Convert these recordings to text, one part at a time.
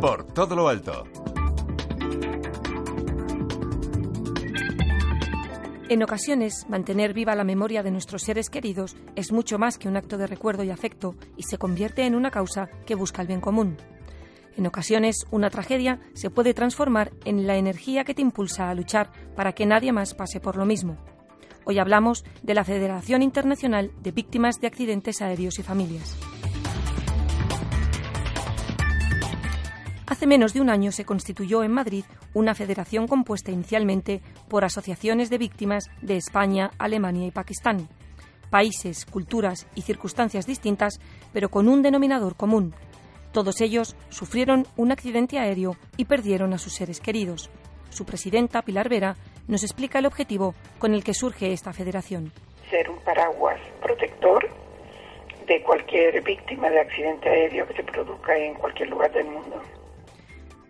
Por todo lo alto. En ocasiones, mantener viva la memoria de nuestros seres queridos es mucho más que un acto de recuerdo y afecto y se convierte en una causa que busca el bien común. En ocasiones, una tragedia se puede transformar en la energía que te impulsa a luchar para que nadie más pase por lo mismo. Hoy hablamos de la Federación Internacional de Víctimas de Accidentes Aéreos y Familias. Hace menos de un año se constituyó en Madrid una federación compuesta inicialmente por asociaciones de víctimas de España, Alemania y Pakistán. Países, culturas y circunstancias distintas, pero con un denominador común. Todos ellos sufrieron un accidente aéreo y perdieron a sus seres queridos. Su presidenta, Pilar Vera, nos explica el objetivo con el que surge esta federación. Ser un paraguas protector de cualquier víctima de accidente aéreo que se produzca en cualquier lugar del mundo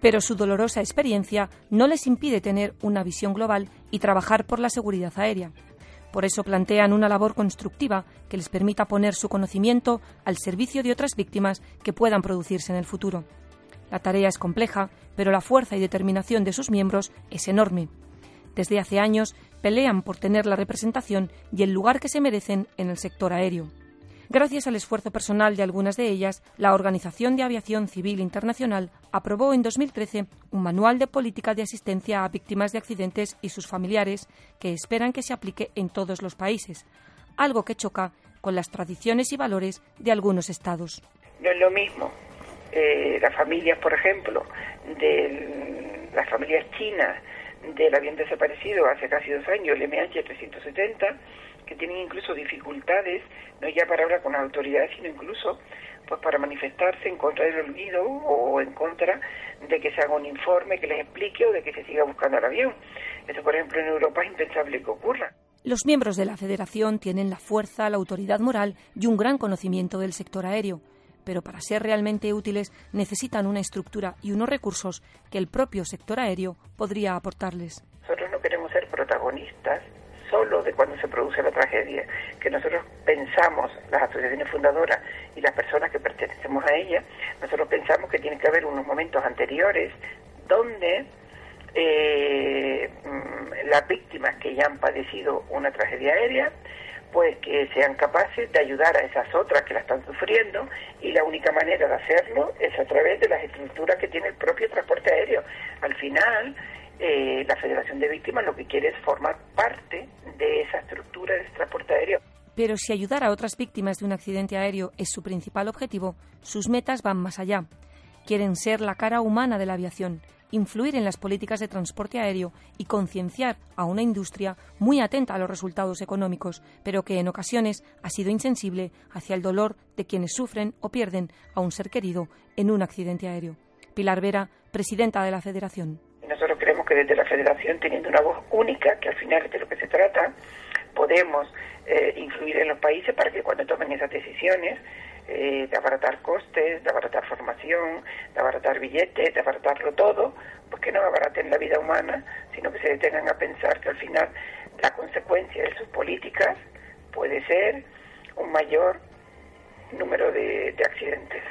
pero su dolorosa experiencia no les impide tener una visión global y trabajar por la seguridad aérea. Por eso plantean una labor constructiva que les permita poner su conocimiento al servicio de otras víctimas que puedan producirse en el futuro. La tarea es compleja, pero la fuerza y determinación de sus miembros es enorme. Desde hace años pelean por tener la representación y el lugar que se merecen en el sector aéreo. Gracias al esfuerzo personal de algunas de ellas, la Organización de Aviación Civil Internacional aprobó en 2013 un manual de política de asistencia a víctimas de accidentes y sus familiares que esperan que se aplique en todos los países, algo que choca con las tradiciones y valores de algunos estados. No es lo mismo eh, las familias, por ejemplo, de las familias chinas del avión desaparecido hace casi dos años, el MH370, que tienen incluso dificultades, no ya para hablar con las autoridades, sino incluso pues para manifestarse en contra del olvido o en contra de que se haga un informe que les explique o de que se siga buscando el avión. Eso, por ejemplo, en Europa es impensable que ocurra. Los miembros de la Federación tienen la fuerza, la autoridad moral y un gran conocimiento del sector aéreo, pero para ser realmente útiles necesitan una estructura y unos recursos que el propio sector aéreo podría aportarles. Nosotros no queremos ser protagonistas solo de cuando se produce la tragedia, que nosotros pensamos, las asociaciones fundadoras y las personas que pertenecemos a ellas, nosotros pensamos que tiene que haber unos momentos anteriores donde eh, mm, las víctimas que ya han padecido una tragedia aérea, pues que sean capaces de ayudar a esas otras que la están sufriendo y la única manera de hacerlo es a través de las estructuras que tiene el propio transporte aéreo. Al final, eh, la Federación de Víctimas lo que quiere es formar parte de esa estructura de transporte aéreo. Pero si ayudar a otras víctimas de un accidente aéreo es su principal objetivo, sus metas van más allá. Quieren ser la cara humana de la aviación, influir en las políticas de transporte aéreo y concienciar a una industria muy atenta a los resultados económicos, pero que en ocasiones ha sido insensible hacia el dolor de quienes sufren o pierden a un ser querido en un accidente aéreo. Pilar Vera, presidenta de la Federación. Nosotros creemos que desde la Federación, teniendo una voz única, que al final es de lo que se trata, podemos eh, influir en los países para que cuando tomen esas decisiones eh, de abaratar costes, de abaratar formación, de abaratar billetes, de abaratarlo todo, pues que no abaraten la vida humana, sino que se detengan a pensar que al final la consecuencia de sus políticas puede ser un mayor número de accidentes.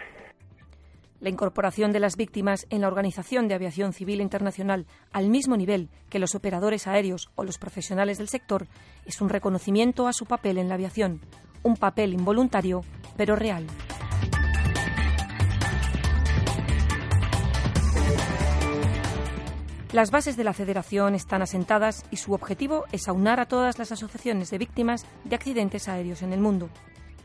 La incorporación de las víctimas en la Organización de Aviación Civil Internacional al mismo nivel que los operadores aéreos o los profesionales del sector es un reconocimiento a su papel en la aviación, un papel involuntario pero real. Las bases de la federación están asentadas y su objetivo es aunar a todas las asociaciones de víctimas de accidentes aéreos en el mundo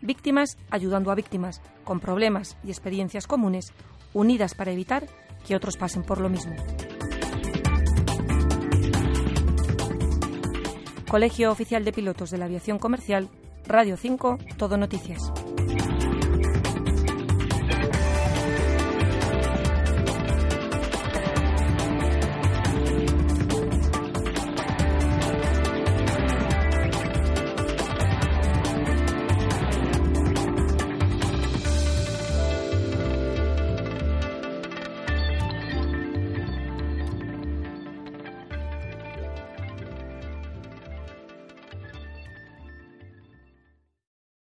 víctimas ayudando a víctimas con problemas y experiencias comunes, unidas para evitar que otros pasen por lo mismo. Colegio Oficial de Pilotos de la Aviación Comercial, Radio 5, Todo Noticias.